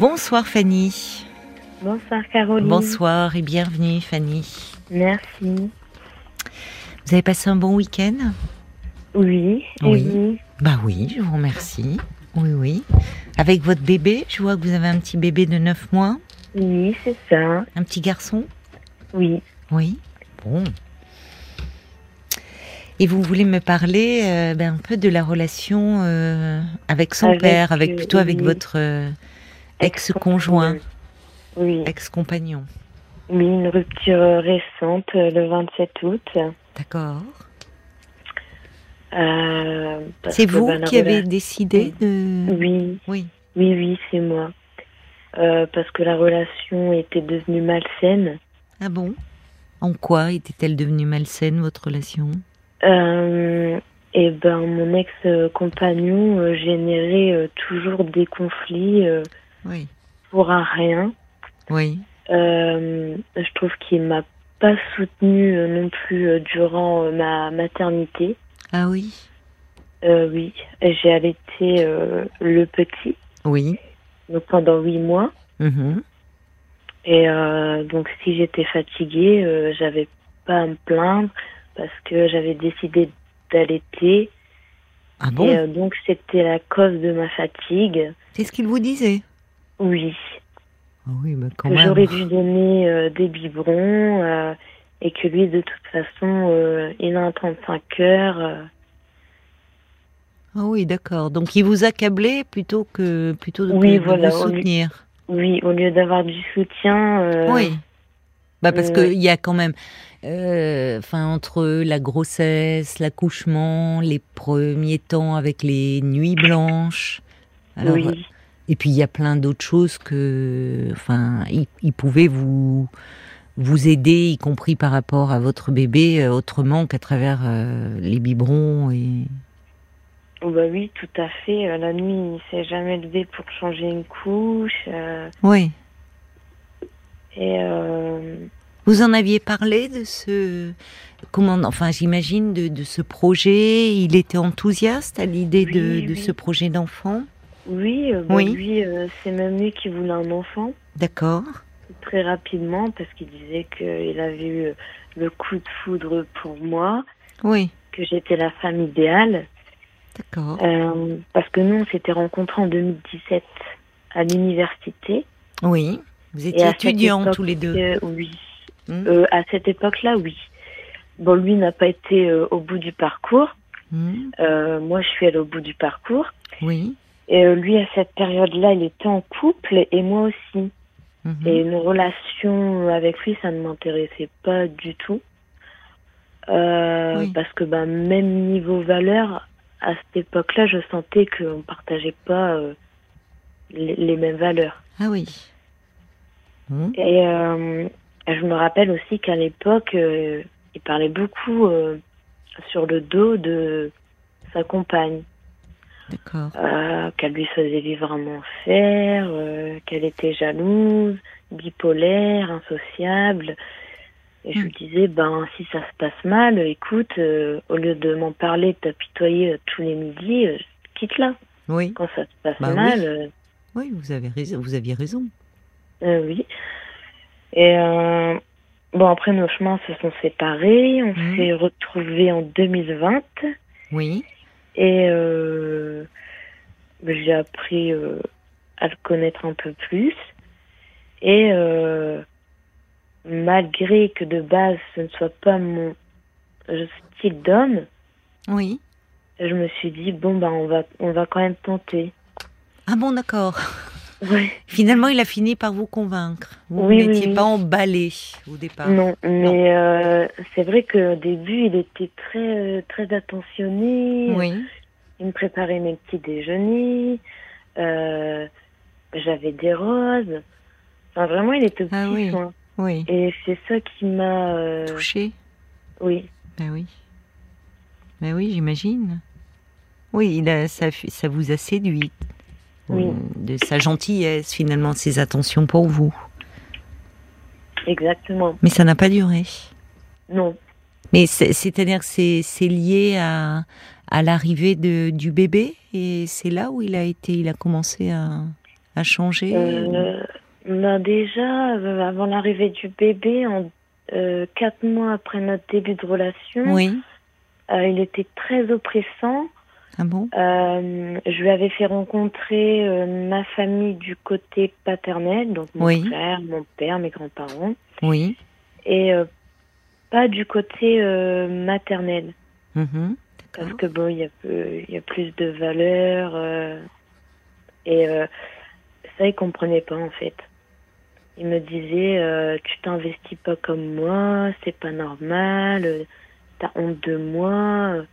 Bonsoir Fanny. Bonsoir Caroline. Bonsoir et bienvenue Fanny. Merci. Vous avez passé un bon week-end? Oui. et Oui. vous? Bah oui, je vous remercie. Oui, oui. Avec votre bébé, je vois que vous avez un petit bébé de 9 mois, Oui, c'est ça. un petit garçon? Oui. Oui. Bon. Et vous voulez me parler euh, ben, un peu de la relation euh, avec son Avec, père, avec euh, plutôt avec oui. votre euh, ex-conjoint, Oui. ex-compagnon. Oui, une rupture récente euh, le 27 août. D'accord. Euh, C'est vous ben, qui avez décidé de... Oui, Oui. oui, oui, c'est moi. Euh, parce que la relation était devenue malsaine. Ah bon? En quoi était-elle devenue malsaine, votre relation? Euh, et ben, mon ex-compagnon générait toujours des conflits Oui. pour un rien. Oui. Euh, je trouve qu'il m'a pas soutenue euh, non plus euh, durant ma maternité. Ah oui Euh, oui, j'ai allaité euh, le petit, Oui. donc pendant huit mois. Mhm. Et donc si j'étais fatiguée, j'avais pas à me plaindre parce que j'avais décidé d'allaiter. Ah bon? Et donc c'était la cause de ma fatigue. C'est ce qu'il vous disait? Oui, Ah oui, quand que même. j'aurais dû donner euh, des biberons euh, et que lui de toute façon euh, il a un 35 heures. euh, Ah oui, d'accord. Donc il vous accablait plutôt que plutôt de, Oui, que de voilà, vous au lieu- soutenir. Oui, au lieu d'avoir du soutien. Oui. Bah parce euh, que il y a quand même, euh, enfin entre la grossesse, l'accouchement, les premiers temps avec les nuits blanches. Alors, oui, Et puis il y a plein d'autres choses que, enfin, il, il pouvait vous vous aider, y compris par rapport à votre bébé, euh, autrement qu'à travers euh, les biberons et. Oh, bah oui, tout à fait. Euh, La nuit, il s'est jamais levé pour changer une couche. euh, Oui. et euh, Vous en aviez parlé de ce comment enfin j'imagine de, de ce projet. Il était enthousiaste à l'idée de, Oui, de oui. ce projet d'enfant? Oui, euh, bah, Oui. lui, euh, c'est même lui qui voulait un enfant D'accord. très rapidement parce qu'il disait qu'il avait eu le coup de foudre pour moi, Oui. que j'étais la femme idéale. D'accord. Euh, parce que nous, on s'était rencontrés en 2017 à l'université. Oui. Vous étiez étudiants époque, tous les deux. euh, oui. Hmm. Euh, à cette époque-là, oui. Bon, lui n'a pas été euh, au bout du parcours. Hmm. Euh, moi, je suis allée au bout du parcours. Oui. Et euh, lui, à cette période-là, il était en couple et moi aussi. Mhm. Et une relation avec lui, ça ne m'intéressait pas du tout. Euh, Oui. Parce que bah, même niveau valeur, à cette époque-là, je sentais qu'on ne partageait pas euh, les, les mêmes valeurs. Ah oui. Hmm. Et euh, je me rappelle aussi qu'à l'époque, il parlait beaucoup sur le dos de sa compagne. D'accord. Euh, qu'elle lui faisait vivre un enfer, euh, qu'elle était jalouse, bipolaire, insociable. Et je Hmm. lui disais, ben si ça se passe mal, écoute, euh, au lieu de m'en parler, de t'apitoyer tous les midis, quitte-la. Oui. Quand ça se passe Bah mal, oui. Oui, vous avez raison. Vous aviez raison. oui. Et bon, après nos chemins se sont séparés, on Hmm. s'est retrouvés en 2020. Oui. Et euh, j'ai appris euh, à le connaître un peu plus. Et euh, malgré que de base ce ne soit pas mon style d'homme, Oui. je me suis dit bon ben on va on va quand même tenter. Ah bon, d'accord. Ouais. Finalement, il a fini par vous convaincre. Vous Oui, oui, n'étiez oui. pas emballé au départ. Non, mais euh, c'est vrai qu'au début il était très très attentionné. Oui. Il me préparait mes petits déjeuners. Euh, J'avais des roses. Enfin, vraiment, il était au petit Ah oui. soin. Oui. Et c'est ça qui m'a. euh, Touché. Oui, Ben oui. Ben oui, j'imagine. Oui, il a, ça, ça vous a séduit. Oui. Euh, De sa gentillesse, finalement, ses attentions pour vous. exactement. Mais ça n'a pas duré. Non. Mais c'est- c'est-à-dire que c'est lié à, à l'arrivée de- du bébé et c'est là où il a été, il a commencé à, a changé euh, bah, Déjà, euh, avant l'arrivée du bébé, en, euh, quatre mois après notre début de relation, Oui. il était très oppressant. Ah bon Euh, je lui avais fait rencontrer euh, ma famille du côté paternel, donc mon Oui. frère, mon père, mes grands-parents, Oui. et euh, pas du côté maternel. Mhm. Parce que bon, il y a y plus de valeur et ça il comprenait pas en fait. Il me disait tu t'investis pas comme moi, c'est pas normal, t'as honte de moi.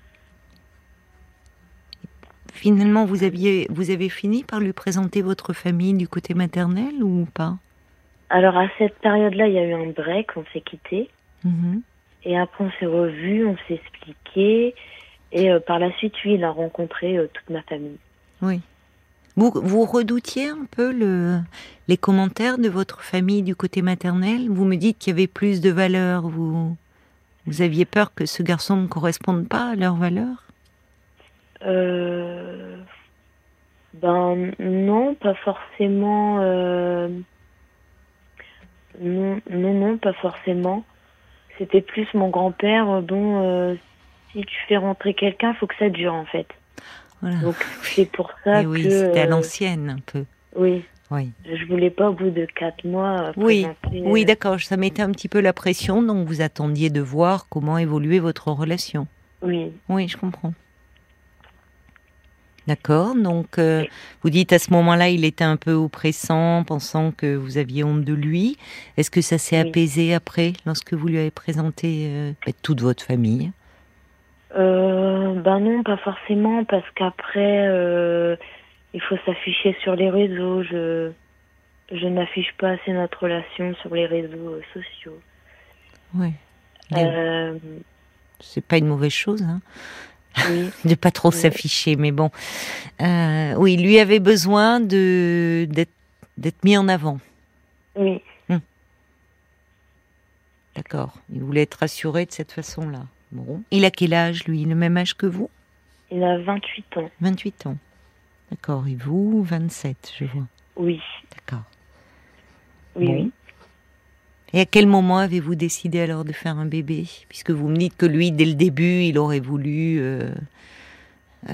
Finalement, vous aviez, vous avez fini par lui présenter votre famille du côté maternel ou pas? Alors à cette période-là, il y a eu un break, on s'est quitté Mhm. et après on s'est revus, on s'est expliqué et euh, par la suite, lui, il a rencontré euh, toute ma famille. Oui. Vous, vous redoutiez un peu le, les commentaires de votre famille du côté maternel? Vous me dites qu'il y avait plus de valeur. Vous, vous aviez peur que ce garçon ne corresponde pas à leurs valeurs? Euh, ben non, pas forcément. euh, Non, non, non, pas forcément. C'était plus mon grand-père. Bon, euh, si tu fais rentrer quelqu'un, faut que ça dure en fait. Voilà. Donc c'est pour ça Et oui, que. c'était à euh, l'ancienne un peu. oui, Oui, je voulais pas au bout de quatre mois. oui, présenter, oui d'accord, ça mettait un petit peu la pression, donc vous attendiez de voir comment évoluait votre relation. Oui, Oui, je comprends. D'accord, donc euh, vous dites à ce moment-là, il était un peu oppressant, pensant que vous aviez honte de lui. Est-ce que ça s'est Oui. apaisé après, lorsque vous lui avez présenté euh, bah, toute votre famille? Euh, ben non, pas forcément, parce qu'après, il faut s'afficher sur les réseaux. Je, je n'affiche pas assez notre relation sur les réseaux sociaux. Oui. C'est pas une mauvaise chose, hein, oui, de pas trop Oui. s'afficher, mais bon. Euh, oui, lui avait besoin de d'être d'être mis en avant. oui, D'accord. Il voulait être rassuré de cette façon-là. Bon. Il a quel âge, lui? Le même âge que vous? Il a 28 ans. 28 ans. D'accord. Et vous, 27, je vois. Oui, D'accord. oui, Bon. oui. Et à quel moment avez-vous décidé alors de faire un bébé? Puisque vous me dites que lui, dès le début, il aurait voulu. euh, euh,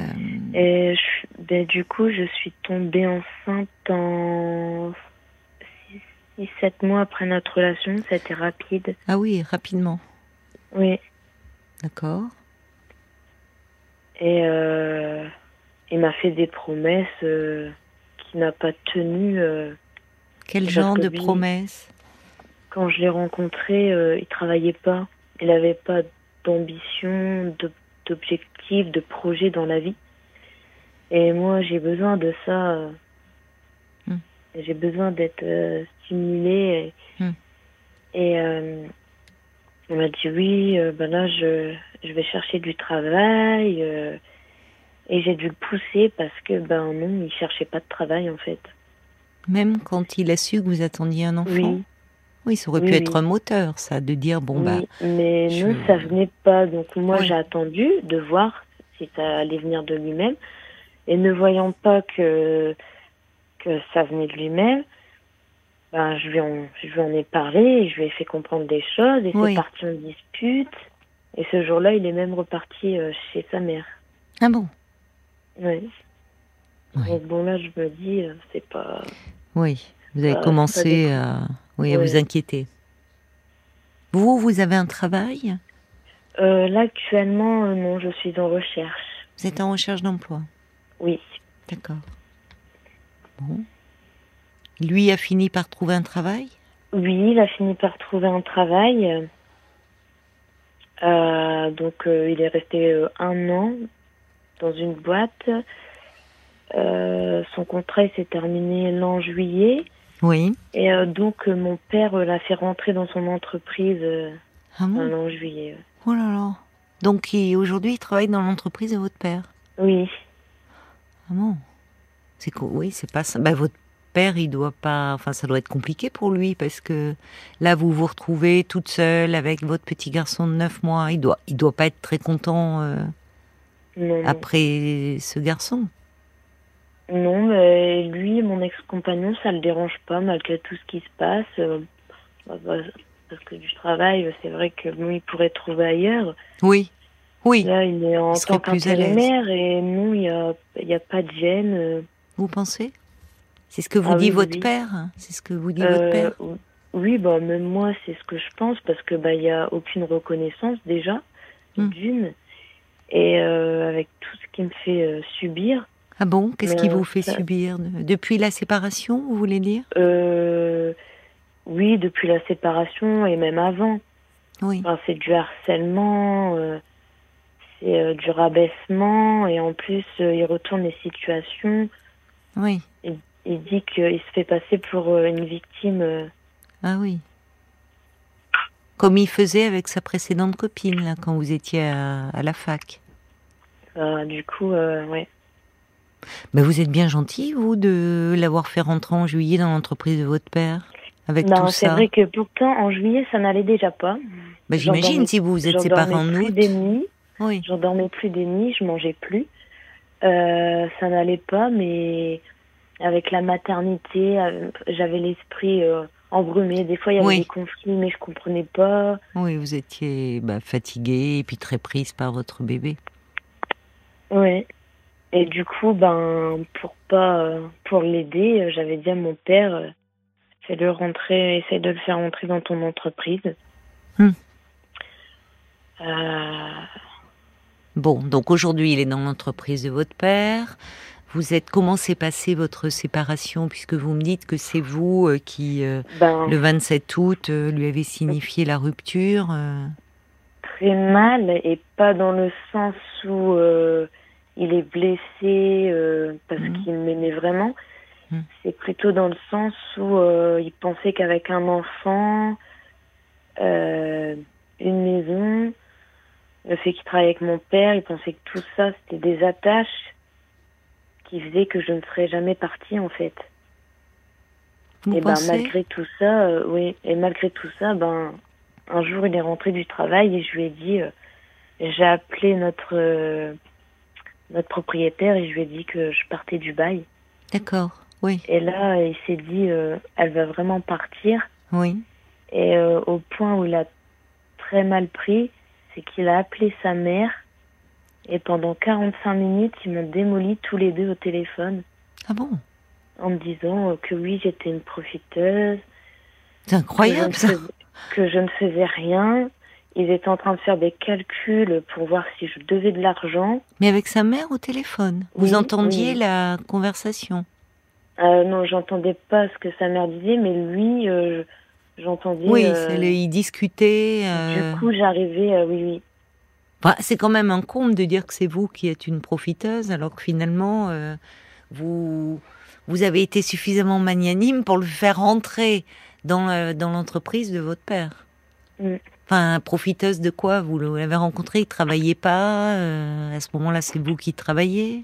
Et je- ben, du coup, je suis tombée enceinte en 6-7 mois après notre relation. C'était rapide. Ah oui, rapidement. Oui. D'accord. Et euh, il m'a fait des promesses euh, qu'il n'a pas tenues. Quel genre de promesses? Quand je l'ai rencontré, euh, il travaillait pas. Il n'avait pas d'ambition, d'objectif, de projet dans la vie. Et moi, j'ai besoin de ça. euh, Hmm. J'ai besoin d'être euh, stimulée. Et, et, euh, on m'a dit oui, euh, ben là, je, je vais chercher du travail. euh, et j'ai dû le pousser parce que, ben non, il cherchait pas de travail en fait. Même quand il a su que vous attendiez un enfant? Oui. Oui, ça aurait Oui, pu oui. être un moteur, ça, de dire bon, oui, bah. mais je- non, ça venait pas. Donc moi, j'ai attendu de voir si ça allait venir de lui-même. Et ne voyant pas que que ça venait de lui-même, ben je lui en je lui en ai parlé, et je lui ai fait comprendre des choses et c'est parti en dispute. Et ce jour-là, il est même reparti euh, chez sa mère. Ah bon? Oui. Donc bon là, je me dis, euh, c'est pas. Oui, vous avez commencé dépend. Oui, à vous inquiéter. Vous, vous avez un travail? Euh, là actuellement, euh, non, je suis en recherche. Vous êtes en recherche d'emploi? Oui. D'accord. Bon. Lui a fini par trouver un travail? Oui, il a fini par trouver un travail. Euh, donc, il est resté un an dans une boîte. Son contrat s'est terminé l'an juillet. Oui. Et euh, donc, euh, mon père euh, l'a fait rentrer dans son entreprise Ah bon an juillet. Oh là là. Donc aujourd'hui, il travaille dans l'entreprise de votre père? Oui, Ah bon? C'est co- oui, c'est pas ça. Bah, votre père, il doit pas. Enfin, ça doit être compliqué pour lui parce que là, vous vous retrouvez toute seule avec votre petit garçon de 9 mois. Il doit, il doit pas être très content euh, non, non. après ce garçon. Non, mais lui, mon ex-compagnon, ça le dérange pas malgré tout ce qui se passe. euh, bah, bah, parce que du travail, c'est vrai que bon, il pourrait trouver ailleurs. Oui, oui. Là, il est en Il tant qu'intérimaire et non, il n'y a, il y a pas de gêne. euh, Vous pensez? C'est ce que vous Ah dit oui, votre oui. père hein? C'est ce que vous dit euh, votre père? Oui, bah, même moi, c'est ce que je pense parce que bah, il n'y a aucune reconnaissance déjà, Hmm. d'une. Et euh, avec tout ce qui me fait subir, Ah bon? Qu'est-ce qui vous euh, fait ça- subir? De- Depuis la séparation, vous voulez dire? Euh, oui, depuis la séparation et même avant. Oui. Enfin, c'est du harcèlement, euh, c'est euh, du rabaissement, et en plus, euh, il retourne les situations. Oui. Il dit qu'il se fait passer pour euh, une victime. euh, Ah oui. Comme il faisait avec sa précédente copine, là, quand vous étiez à, à la fac. euh, du coup, euh, ouais. Mais vous êtes bien gentil, vous, de l'avoir fait rentrer en juillet dans l'entreprise de votre père Avec Ben, tout c'est vrai que pourtant, en juillet, ça n'allait déjà pas. Bah, J'imagine, si vous vous êtes séparés en août. des nuits, Oui. j'en dormais plus des nuits, je mangeais plus. Euh, ça n'allait pas, mais avec la maternité, euh, j'avais l'esprit euh, embrumé. Des fois, il y avait Oui. des conflits, mais je comprenais pas. Oui, vous étiez bah, fatiguée et puis très prise par votre bébé. Ouais. Et du coup, ben, pour pas, euh, pour l'aider, euh, j'avais dit à mon père, euh, fais-le rentrer, essaye de le faire rentrer dans ton entreprise. Hmm. Euh, Bon, donc aujourd'hui, il est dans l'entreprise de votre père. Vous êtes comment s'est passée votre séparation puisque vous me dites que c'est vous euh, qui euh, ben, le 27 août lui avez signifié la rupture. très mal et pas dans le sens où il est blessé euh, parce Mhm. qu'il m'aimait vraiment. Mhm. C'est plutôt dans le sens où euh, il pensait qu'avec un enfant, euh, une maison, le fait qu'il travaille avec mon père, il pensait que tout ça c'était des attaches qui faisaient que je ne serais jamais partie en fait. Vous Et ben malgré tout ça, euh, oui, et malgré tout ça, ben un jour il est rentré du travail et je lui ai dit, euh, j'ai appelé notre euh, notre propriétaire et je lui ai dit que je partais du bail. D'accord. Oui, Et là il s'est dit, euh, elle va vraiment partir. oui. Et euh, au point où il a très mal pris, c'est qu'il a appelé sa mère et pendant 45 minutes ils m'ont démoli tous les deux au téléphone Ah bon? En me disant euh, que oui j'étais une profiteuse. C'est incroyable que je, ça. que je ne faisais rien. Ils étaient en train de faire des calculs pour voir si je devais de l'argent. Mais avec sa mère au téléphone. Vous Oui, entendiez oui. la conversation? Euh, non, j'entendais pas ce que sa mère disait, mais lui, euh, j'entendais. Oui, euh, c'est le- ils discutaient. euh, Du coup, j'arrivais, euh, oui, oui. C'est quand même un comble de dire que c'est vous qui êtes une profiteuse, alors que finalement, vous, vous avez été suffisamment magnanime pour le faire rentrer dans, dans l'entreprise de votre père. Mm. Enfin, profiteuse de quoi Vous l'avez rencontré, il travaillait pas. euh, à ce moment-là, c'est vous qui travaillez?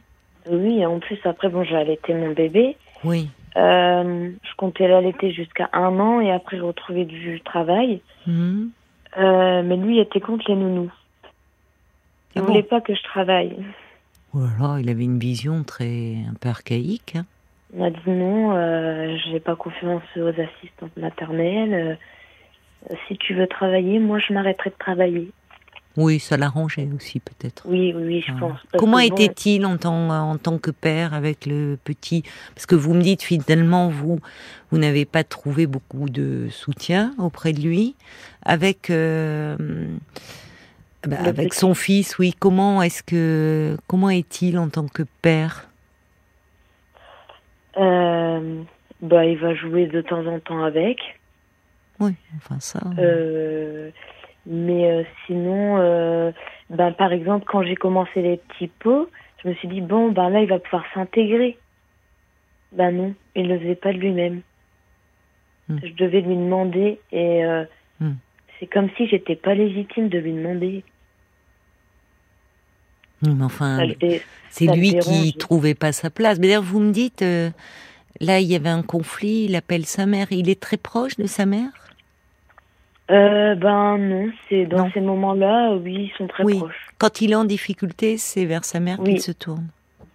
Oui, en plus, après, bon, j'ai allaité mon bébé. Oui. Euh, je comptais l'allaiter jusqu'à un an et après, je retrouvais du travail. Mhm. Euh, mais lui, il était contre les nounous. Il Ah bon? voulait pas que je travaille. Oh là là, il avait une vision très un peu archaïque. hein. Il m'a dit non, euh, j'ai pas confiance aux assistantes maternelles. Euh, si tu veux travailler, moi je m'arrêterai de travailler. Oui, ça l'arrangeait aussi peut-être. Oui, oui, je pense. Comment bon, était-il en tant, en tant que père avec le petit? Parce que vous me dites finalement, vous, vous n'avez pas trouvé beaucoup de soutien auprès de lui. Avec, euh, bah, avec son fils, oui. Comment est-ce que comment est-il en tant que père? Euh, bah, il va jouer de temps en temps avec. Oui, enfin ça. Euh, mais euh, sinon, euh, ben, par exemple, quand j'ai commencé les petits pots, je me suis dit, bon, ben là, il va pouvoir s'intégrer. Ben non, il ne le faisait pas de lui-même. Hmm. Je devais lui demander et euh, Hmm. c'est comme si j'étais pas légitime de lui demander. Mais enfin, c'est lui qui trouvait pas sa place. Mais d'ailleurs, vous me dites, euh, là, il y avait un conflit. Il appelle sa mère. Il est très proche de sa mère? Euh, ben non, c'est dans Non. ces moments-là, oui, ils sont très Oui. proches. Quand il est en difficulté, c'est vers sa mère Oui. qu'il se tourne.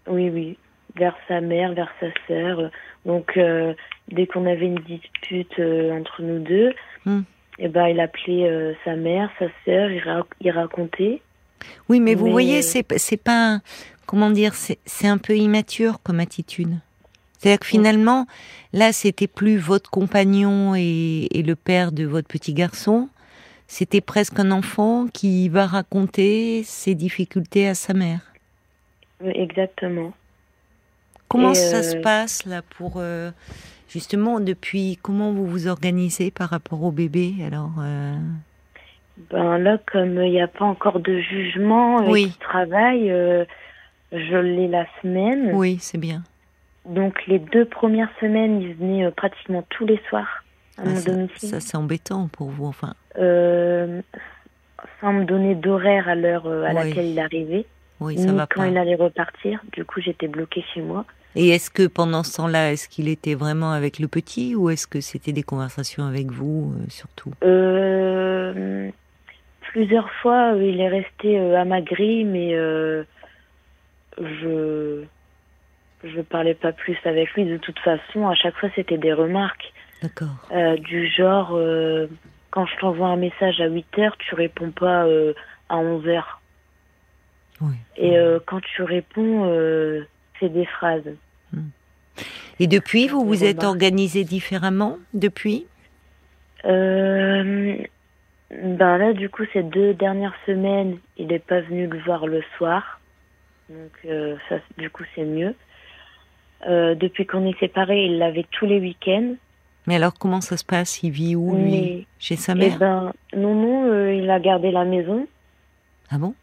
Oui, oui. vers sa mère, vers sa sœur. Donc, euh, dès qu'on avait une dispute euh, entre nous deux, Hmm. eh ben, il appelait sa mère, sa sœur, il, ra- il racontait. Oui, mais vous Mais- voyez, c'est pas comment dire, c'est un peu immature comme attitude. C'est-à-dire que finalement, là, c'était plus votre compagnon et, et le père de votre petit garçon. C'était presque un enfant qui va raconter ses difficultés à sa mère. Oui, Exactement. Comment Et, ça euh, se passe là pour euh, justement depuis comment vous vous organisez par rapport au bébé alors euh, Ben là, comme il n'y a pas encore de jugement et Oui. qu'il travaille, euh, je l'ai la semaine. Oui, c'est bien. Donc les deux premières semaines, il venait euh, pratiquement tous les soirs à Ah, mon ça, domicile. ça, c'est embêtant pour vous enfin. Euh, sans me donner d'horaire à l'heure euh, à Oui. laquelle il arrivait, Oui, ni ça va quand pas. il allait repartir. Du coup, j'étais bloquée chez moi. Et est-ce que pendant ce temps-là, est-ce qu'il était vraiment avec le petit ou est-ce que c'était des conversations avec vous euh, surtout? Euh, plusieurs fois, il est resté à ma grille, mais je je parlais pas plus avec lui. De toute façon, à chaque fois, c'était des remarques D'accord. euh, du genre euh, quand je t'envoie un message à 8 heures, tu réponds pas euh, à 11 heures. Oui. Et quand tu réponds, c'est des phrases. Et depuis, vous vous êtes organisé différemment depuis? Ben là, du coup, ces deux dernières semaines, il n'est pas venu le voir le soir. Donc, ça, du coup, c'est mieux. Euh, depuis qu'on est séparés, il l'avait tous les week-ends. Mais alors, comment ça se passe? Il vit où lui? Mais, Chez sa eh mère ben, non, non, euh, il a gardé la maison. Ah bon?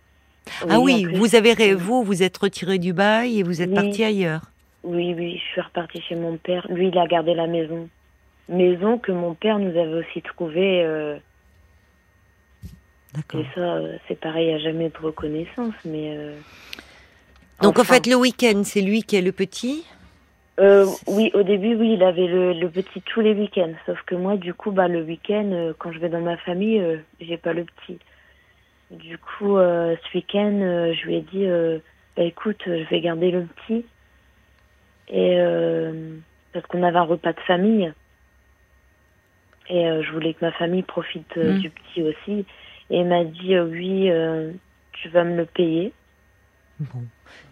Ah oui, en plus. vous avez vous vous êtes retiré du bail et vous êtes Oui. parti ailleurs. Oui, oui, je suis repartie chez mon père. Lui, il a gardé la maison. Maison que mon père nous avait aussi trouvée. euh, D'accord. et ça, c'est pareil, il n'y a jamais de reconnaissance. Mais, euh, Donc en fait, le week-end, c'est lui qui est le petit? Euh, oui, au début, oui, il avait le, le petit tous les week-ends. Sauf que moi, du coup, bah, le week-end, euh, quand je vais dans ma famille, euh, j'ai pas le petit. Du coup, euh, ce week-end, je lui ai dit, bah, écoute, je vais garder le petit. Et parce qu'on avait un repas de famille. Et je voulais que ma famille profite euh, Mm. du petit aussi. Et il m'a dit, oui, tu vas me le payer. Bon.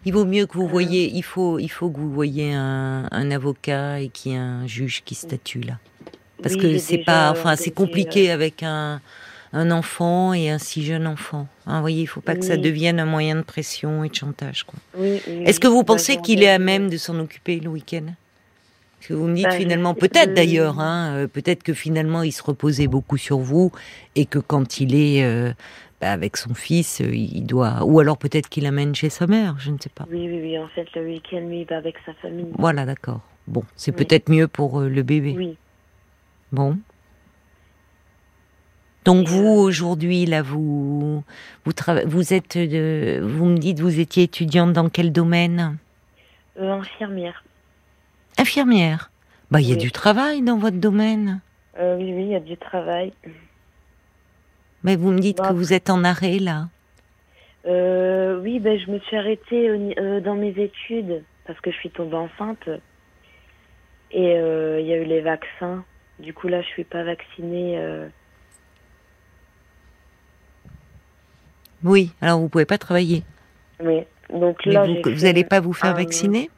Il vaut mieux que vous Euh. voyez, il faut, il faut que vous voyez un, un avocat et qu'il y ait un juge qui statue là. Parce Oui, que c'est pas, enfin, c'est compliqué avec un, un enfant et un si jeune enfant. Hein, vous voyez, il faut pas que ça devienne un moyen de pression et de chantage. Quoi. Oui, oui, Est-ce que vous pensez qu'il est à même de s'en occuper le week-end? Parce que vous me dites Bah, finalement, peut-être d'ailleurs, hein, euh, peut-être que finalement il se reposait beaucoup sur vous et que quand il est euh, bah, avec son fils, euh, il doit, ou alors peut-être qu'il l'amène chez sa mère, je ne sais pas. Oui, oui, oui. En fait, le week-end, lui, il va avec sa famille. Voilà, d'accord. Bon, c'est Oui. peut-être mieux pour euh, le bébé. Oui. Bon. Donc Et, vous euh, aujourd'hui là vous vous vous êtes de, vous me dites vous étiez étudiante dans quel domaine? Euh, infirmière. Infirmière. Bah il y a Oui. du travail dans votre domaine. Euh, oui, oui, il y a du travail. Mais vous me dites Bah, que vous êtes en arrêt là. Euh, oui, ben, je me suis arrêtée euh, dans mes études parce que je suis tombée enceinte. Et euh, il y a eu les vaccins. Du coup, là, je suis pas vaccinée. euh, Oui. Alors vous pouvez pas travailler. mais donc là, vous, j'ai vous fait allez pas vous faire un- vacciner?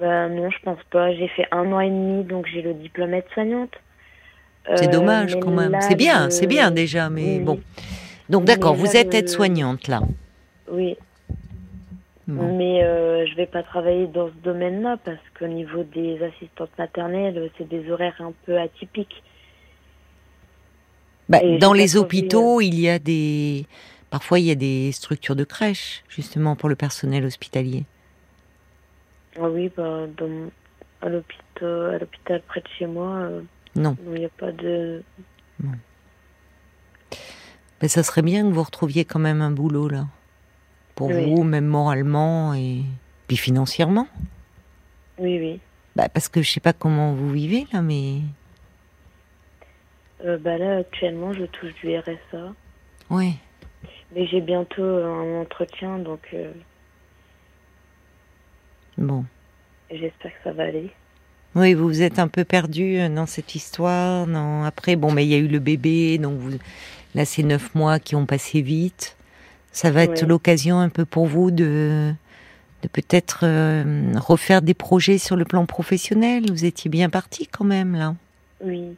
Ben non, je pense pas. J'ai fait un an et demi, donc j'ai le diplôme aide-soignante. C'est Euh, dommage mais quand même. C'est bien, c'est bien déjà, mais Oui, bon. Donc d'accord, vous êtes aide-soignante là. Oui, Bon. mais euh, je vais pas travailler dans ce domaine-là parce qu'au niveau des assistantes maternelles, c'est des horaires un peu atypiques. Bah, dans les hôpitaux, il y a des. Parfois, il y a des structures de crèche, justement, pour le personnel hospitalier. Ah oui, bah, dans, à l'hôpital, à l'hôpital près de chez moi, euh, Non. non, il n'y a pas de. Mais ça serait bien que vous retrouviez quand même un boulot, là. Pour Oui. vous, même moralement et. Puis financièrement. Oui, oui. Bah, parce que je sais pas comment vous vivez, là, mais. Euh, bah là, actuellement, je touche du RSA. Ouais. Mais j'ai bientôt un entretien, donc. euh, Bon. J'espère que ça va aller. Oui, vous vous êtes un peu perdu euh, dans cette histoire. Non, après, bon, mais il y a eu le bébé, donc vous, là, c'est neuf mois qui ont passé vite. Ça va être Ouais. l'occasion un peu pour vous de, de peut-être euh, refaire des projets sur le plan professionnel. Vous étiez bien parti quand même là. Oui.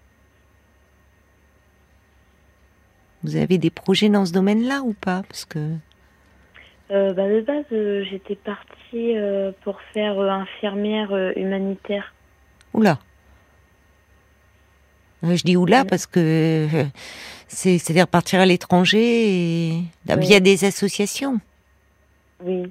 Vous avez des projets dans ce domaine-là ou pas? Parce que Euh, bah, de base, euh, j'étais partie pour faire infirmière humanitaire. Oula. Je dis oula parce que euh, c'est c'est-à-dire partir à l'étranger et Oui. via des associations. Oui.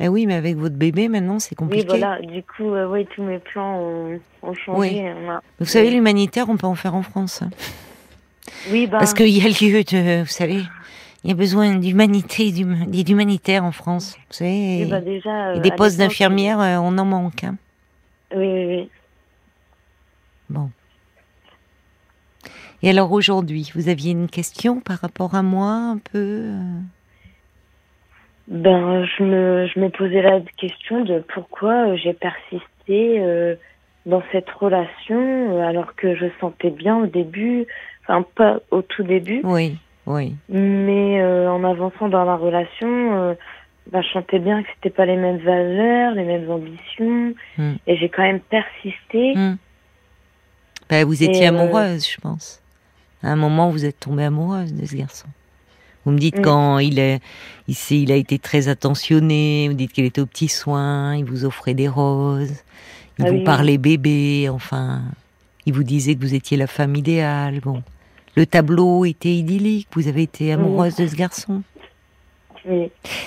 Eh oui, mais avec votre bébé maintenant c'est Oui, compliqué. voilà. Du coup, euh, oui, tous mes plans ont, ont changé. Oui. A- Vous savez, Oui. l'humanitaire, on peut en faire en France. hein. Oui, bah, Parce qu'il y a lieu de, vous savez, il y a besoin d'humanité, d'hum- d'humanitaire en France. Vous savez, oui, et, bah, déjà. et des postes d'infirmières, euh, on en manque. hein. Oui, oui, oui. Bon. Et alors aujourd'hui, vous aviez une question par rapport à moi, un peu euh? Ben, je me, je me posais la question de pourquoi euh, j'ai persisté euh, dans cette relation alors que je sentais bien au début, enfin pas au tout début, Oui, oui. mais euh, en avançant dans la relation, euh, ben, je sentais bien que c'était pas les mêmes valeurs, les mêmes ambitions, Hmm. et j'ai quand même persisté. Hmm. Ben, vous étiez Et, euh, amoureuse, je pense. À un moment, vous êtes tombée amoureuse de ce garçon. Vous me dites Mm. quand il est, il, il a été très attentionné. Vous dites qu'il était aux petits soins. Il vous offrait des roses. Il Ah vous oui, parlait bébé. Enfin, il vous disait que vous étiez la femme idéale. Bon, le tableau était idyllique. Vous avez été amoureuse de ce garçon.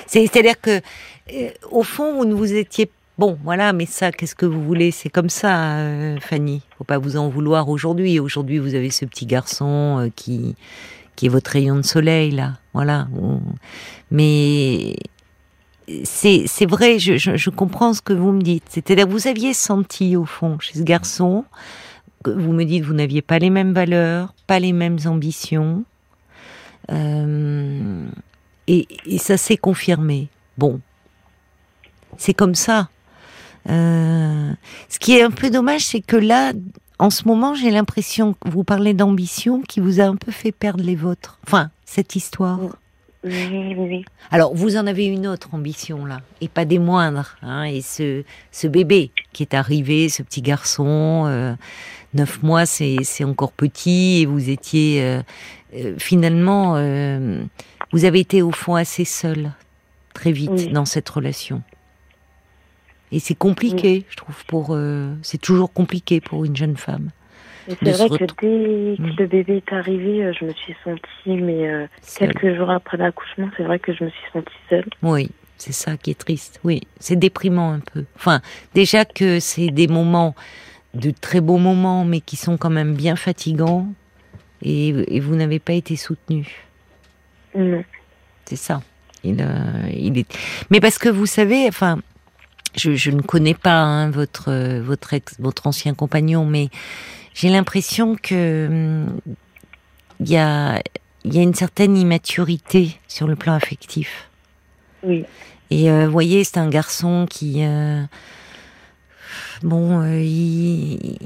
C'est-à-dire que, euh, au fond, vous ne vous étiez bon, voilà. Mais ça, qu'est-ce que vous voulez? C'est comme ça, euh, Fanny. Faut pas vous en vouloir aujourd'hui. Aujourd'hui, vous avez ce petit garçon euh, qui qui est votre rayon de soleil là. Voilà. Mais c'est c'est vrai. Je, je, comprends ce que vous me dites. C'est-à-dire, vous aviez senti au fond chez ce garçon. que Vous me dites, vous n'aviez pas les mêmes valeurs, pas les mêmes ambitions. Et, ça s'est confirmé. Bon, c'est comme ça. Euh, ce qui est un peu dommage, c'est que là, en ce moment, j'ai l'impression que vous parlez d'ambition qui vous a un peu fait perdre les vôtres. Enfin, cette histoire. Oui, oui, oui. Alors, vous en avez une autre ambition là, et pas des moindres. Hein, et ce, ce bébé qui est arrivé, ce petit garçon, euh, neuf mois, c'est c'est encore petit, et vous étiez euh, euh, finalement, euh, vous avez été au fond assez seul très vite Oui. dans cette relation. Et c'est compliqué, je trouve. Pour, euh, c'est toujours compliqué pour une jeune femme. C'est vrai que dès que Mm. le bébé est arrivé, euh, je me suis sentie, mais euh, quelques jours après l'accouchement, c'est vrai que je me suis sentie seule. Oui, c'est ça qui est triste. Oui, c'est déprimant un peu. Enfin, déjà que c'est des moments de très beaux moments, mais qui sont quand même bien fatigants, et, et vous n'avez pas été soutenu. Non. C'est ça. Il, euh, il est. Mais parce que vous savez, enfin, je, je ne connais pas hein, votre votre ex, votre ancien compagnon, mais j'ai l'impression que hum, il y a il y a une certaine immaturité sur le plan affectif. Oui. Et euh, vous voyez, c'est un garçon qui, euh, bon, euh, il,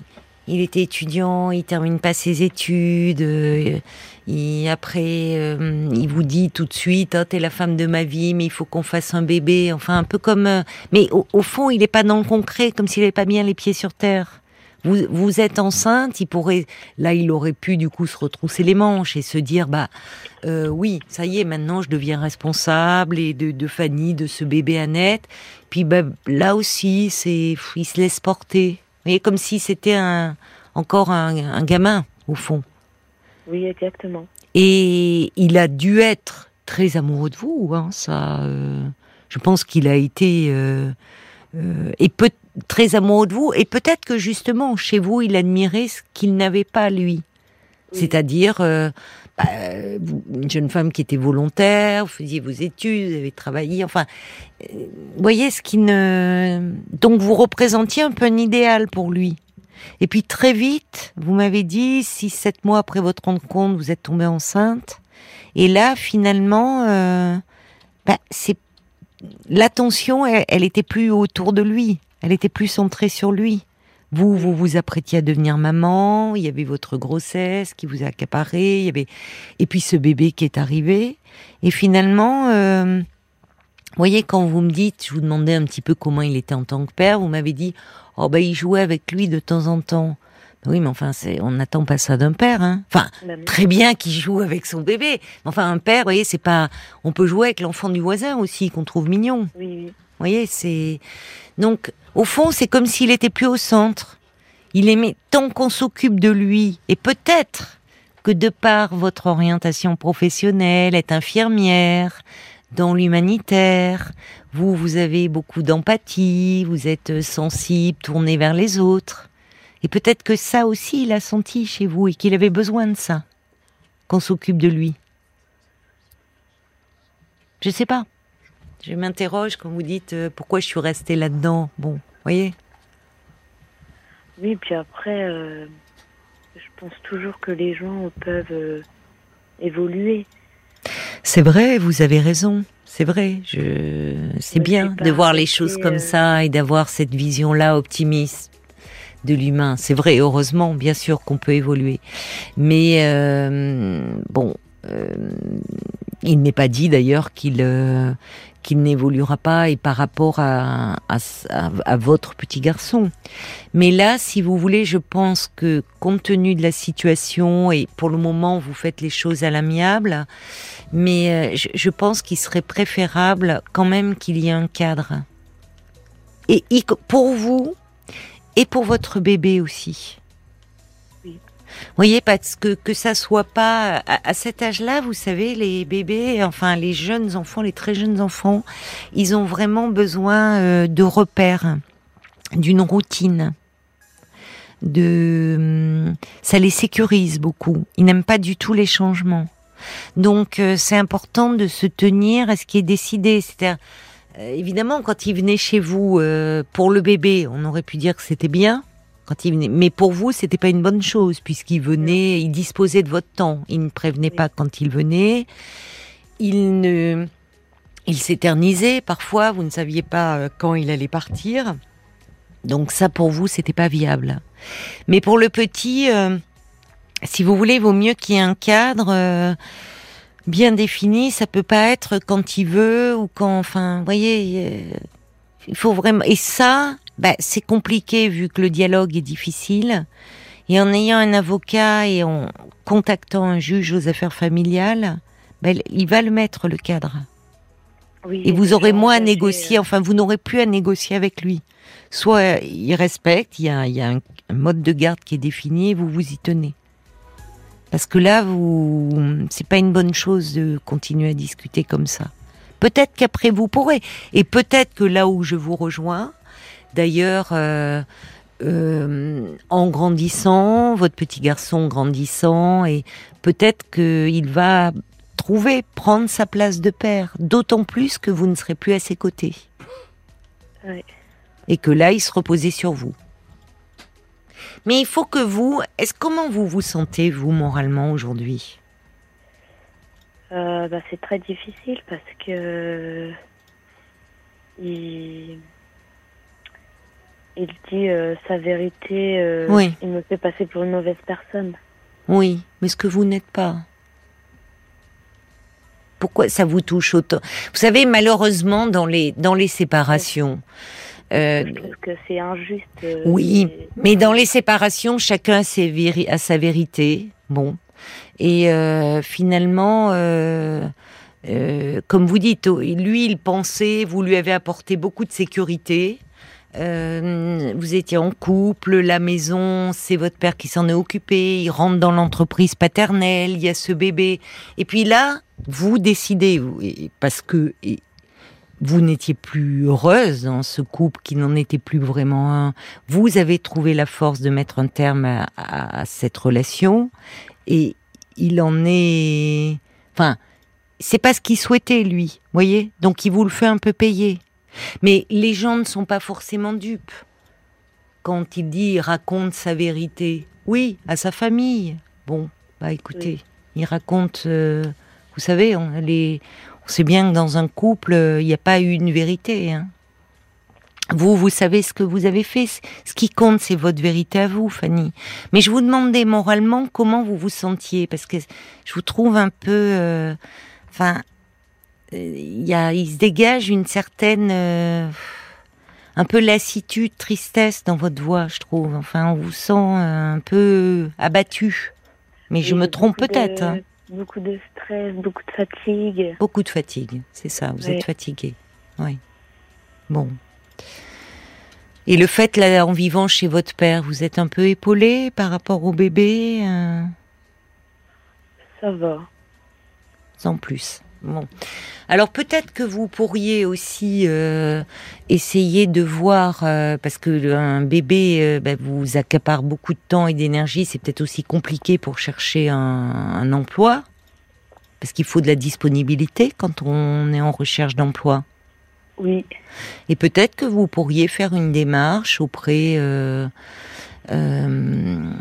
il était étudiant, il termine pas ses études. euh, il, après, euh, il vous dit tout de suite, oh, t'es la femme de ma vie, mais il faut qu'on fasse un bébé. Enfin, un peu comme, euh, mais au, au fond, il est pas dans le concret, comme s'il avait pas bien les pieds sur terre. Vous, vous êtes enceinte, il pourrait, là, il aurait pu du coup se retrousser les manches et se dire, bah, euh, oui, ça y est, maintenant je deviens responsable et de, de Fanny, de ce bébé Annette. Puis bah, là aussi, c'est, il se laisse porter. Vous voyez, comme si c'était un, encore un, un gamin au fond. Oui, exactement. Et il a dû être très amoureux de vous, hein, ça. euh, je pense qu'il a été euh, euh, et peut, très amoureux de vous. Et peut-être que justement chez vous, il admirait ce qu'il n'avait pas lui. Oui. C'est-à-dire euh, bah, une jeune femme qui était volontaire, vous faisiez vos études, vous avez travaillé, enfin, euh, vous voyez ce qui ne... Donc vous représentiez un peu un idéal pour lui. Et puis très vite, vous m'avez dit, six, sept mois après votre rencontre, vous êtes tombée enceinte. Et là, finalement, euh, bah, c'est l'attention, elle, elle était plus autour de lui. Elle était plus centrée sur lui. Vous, vous vous apprêtiez à devenir maman, il y avait votre grossesse qui vous a accaparé, il y avait et puis ce bébé qui est arrivé. Et finalement, euh, vous voyez, quand vous me dites, je vous demandais un petit peu comment il était en tant que père, vous m'avez dit, oh ben il jouait avec lui de temps en temps. Oui, mais enfin, c'est, on n'attend pas ça d'un père. Hein. Enfin, très bien qu'il joue avec son bébé. Enfin, un père, vous voyez, c'est pas. On peut jouer avec l'enfant du voisin aussi, qu'on trouve mignon. Oui, oui. Voyez, c'est. Donc, au fond, c'est comme s'il était plus au centre. Il aimait tant qu'on s'occupe de lui, et peut-être que de par votre orientation professionnelle, être infirmière, dans l'humanitaire, vous, vous avez beaucoup d'empathie, vous êtes sensible, tourné vers les autres. Et peut-être que ça aussi, il a senti chez vous et qu'il avait besoin de ça, qu'on s'occupe de lui. Je sais pas. Je m'interroge quand vous dites euh, pourquoi je suis restée là-dedans. Bon, voyez Oui, puis après, euh, je pense toujours que les gens peuvent euh, évoluer. C'est vrai, vous avez raison. C'est vrai. Je... C'est bien de voir les choses comme ça et d'avoir cette vision-là optimiste de l'humain. C'est vrai, heureusement, bien sûr qu'on peut évoluer. Mais bon, il n'est pas dit d'ailleurs qu'il qu'il n'évoluera pas et par rapport à, à, votre petit garçon. Mais là, si vous voulez, je pense que compte tenu de la situation et pour le moment, vous faites les choses à l'amiable, mais euh, je, pense qu'il serait préférable quand même qu'il y ait un cadre. Et pour vous et pour votre bébé aussi voyez, parce que que ça soit pas à, cet âge-là, vous savez, les bébés, enfin les jeunes enfants, les très jeunes enfants, ils ont vraiment besoin euh, de repères, d'une routine. De, hum, ça les sécurise beaucoup. Ils n'aiment pas du tout les changements. Donc euh, c'est important de se tenir à ce qui est décidé. C'est-à-dire, euh, évidemment, quand ils venaient chez vous pour le bébé, on aurait pu dire que c'était bien quand il venait. Mais pour vous, c'était pas une bonne chose puisqu'il venait, il disposait de votre temps. Il ne prévenait pas quand il venait. Il ne, il s'éternisait parfois. Vous ne saviez pas euh, quand il allait partir. Donc ça, pour vous, c'était pas viable. Mais pour le petit, euh, si vous voulez, il vaut mieux qu'il y ait un cadre. Euh, bien défini, ça peut pas être quand il veut ou quand, enfin, vous voyez, il faut vraiment. Et ça, bah, c'est compliqué vu que le dialogue est difficile. Et en ayant un avocat et en contactant un juge aux affaires familiales, bah, il va le mettre le cadre. et vous aurez moins à négocier, euh, enfin vous n'aurez plus à négocier avec lui. Soit il respecte, il y a, il y a un, mode de garde qui est défini et vous vous y tenez. Parce que là, vous, c'est pas une bonne chose de continuer à discuter comme ça. Peut-être qu'après vous pourrez. Et peut-être que là où je vous rejoins, d'ailleurs, euh, euh, en grandissant, votre petit garçon grandissant, et peut-être qu'il va trouver, prendre sa place de père, d'autant plus que vous ne serez plus à ses côtés. Et que là, il se reposait sur vous. Mais il faut que vous, est-ce comment vous vous sentez vous moralement aujourd'hui? Euh, bah, c'est très difficile parce que il, il dit euh, sa vérité. Euh, oui. Il me fait passer pour une mauvaise personne. Oui, mais ce que vous n'êtes pas. Pourquoi ça vous touche autant? Vous savez, malheureusement, dans les dans les séparations. Euh, que c'est injuste. oui, mais dans les séparations, chacun a, ses a sa vérité. Bon, et euh, finalement, euh, euh, comme vous dites, lui, il pensait, vous lui avez apporté beaucoup de sécurité. Vous étiez en couple, la maison, c'est votre père qui s'en est occupé, il rentre dans l'entreprise paternelle, il y a ce bébé. Et puis là, vous décidez, parce que vous n'étiez plus heureuse dans ce couple qui n'en était plus vraiment un. Vous avez trouvé la force de mettre un terme à, à cette relation et il en est, enfin, c'est pas ce qu'il souhaitait lui, voyez? Donc il vous le fait un peu payer. Mais les gens ne sont pas forcément dupes. Quand il dit, il raconte sa vérité, oui, à sa famille. Bon, bah écoutez, il raconte, euh, vous savez, on, On sait bien que dans un couple, il n'y a pas une vérité. Hein. Vous, vous savez ce que vous avez fait. Ce qui compte, c'est votre vérité à vous, Fanny. Mais je vous demandais moralement comment vous vous sentiez, parce que je vous trouve un peu, euh, enfin, euh, il y a, il se dégage une certaine, euh, un peu lassitude, tristesse dans votre voix, je trouve. Enfin, on vous sent un peu abattu. Mais je me trompe peut-être. Hein. Beaucoup de stress, beaucoup de fatigue. Beaucoup de fatigue, c'est ça. Vous êtes fatigué. Oui. Bon. Et le fait, là, en vivant chez votre père, vous êtes un peu épaulé par rapport au bébé euh? Ça va. Sans plus. Bon. Alors peut-être que vous pourriez aussi euh, essayer de voir, euh, parce que un bébé bah, vous accapare beaucoup de temps et d'énergie, c'est peut-être aussi compliqué pour chercher un emploi, parce qu'il faut de la disponibilité quand on est en recherche d'emploi. Oui. Et peut-être que vous pourriez faire une démarche auprès euh, euh,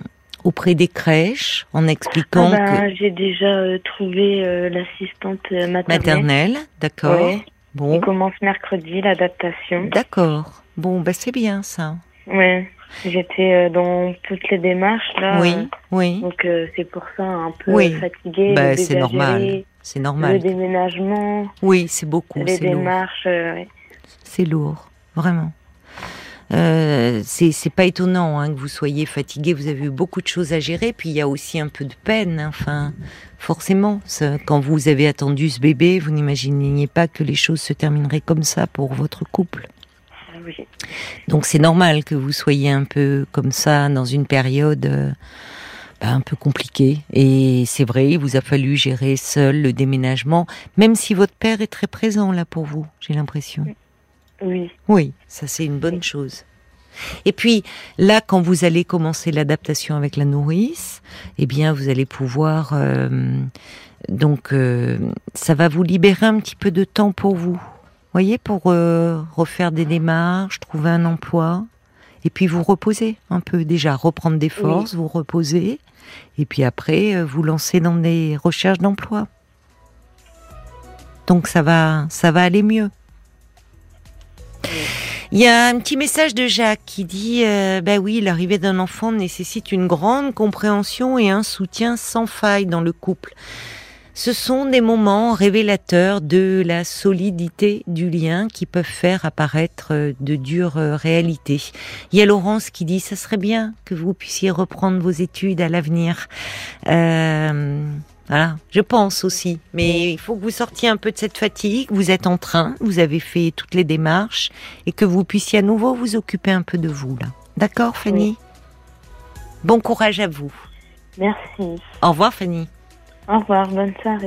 auprès des crèches en expliquant ah que j'ai déjà euh, trouvé l'assistante maternelle. Maternelle, d'accord. Bon. On commence mercredi l'adaptation. D'accord. Bon, bah c'est bien ça. Ouais. J'étais dans toutes les démarches là. Oui, oui. Donc c'est pour ça un peu oui. fatiguée. Bah, c'est normal. C'est normal. Le déménagement. Oui, c'est beaucoup. Les démarches. Euh, c'est lourd, vraiment. Euh, c'est pas étonnant hein, que vous soyez fatigué. Vous avez eu beaucoup de choses à gérer, puis il y a aussi un peu de peine. Hein, enfin, forcément, quand vous avez attendu ce bébé, vous n'imaginiez pas que les choses se termineraient comme ça pour votre couple. Ah oui. Donc c'est normal que vous soyez un peu comme ça dans une période. Euh, un peu compliqué. Et c'est vrai, il vous a fallu gérer seul le déménagement, même si votre père est très présent là pour vous, j'ai l'impression. Oui. Oui, ça c'est une bonne chose. Et puis là, quand vous allez commencer l'adaptation avec la nourrice, eh bien, vous allez pouvoir. Euh, donc, euh, ça va vous libérer un petit peu de temps pour vous. Voyez, pour euh, refaire des démarches, trouver un emploi, et puis vous reposer un peu déjà, reprendre des forces, vous reposer, et puis après, vous lancez dans des recherches d'emploi. Donc ça va, ça va aller mieux. Il y a un petit message de Jacques qui dit euh, bah oui, l'arrivée d'un enfant nécessite une grande compréhension et un soutien sans faille dans le couple. Ce sont des moments révélateurs de la solidité du lien qui peuvent faire apparaître euh, de dures euh, réalités. Il y a Laurence qui dit ça serait bien que vous puissiez reprendre vos études à l'avenir. Euh, voilà, je pense aussi. Mais il faut que vous sortiez un peu de cette fatigue. Vous êtes en train, vous avez fait toutes les démarches et que vous puissiez à nouveau vous occuper un peu de vous là. D'accord, Fanny Bon courage à vous. Merci. Au revoir, Fanny. Au revoir, bonne soirée.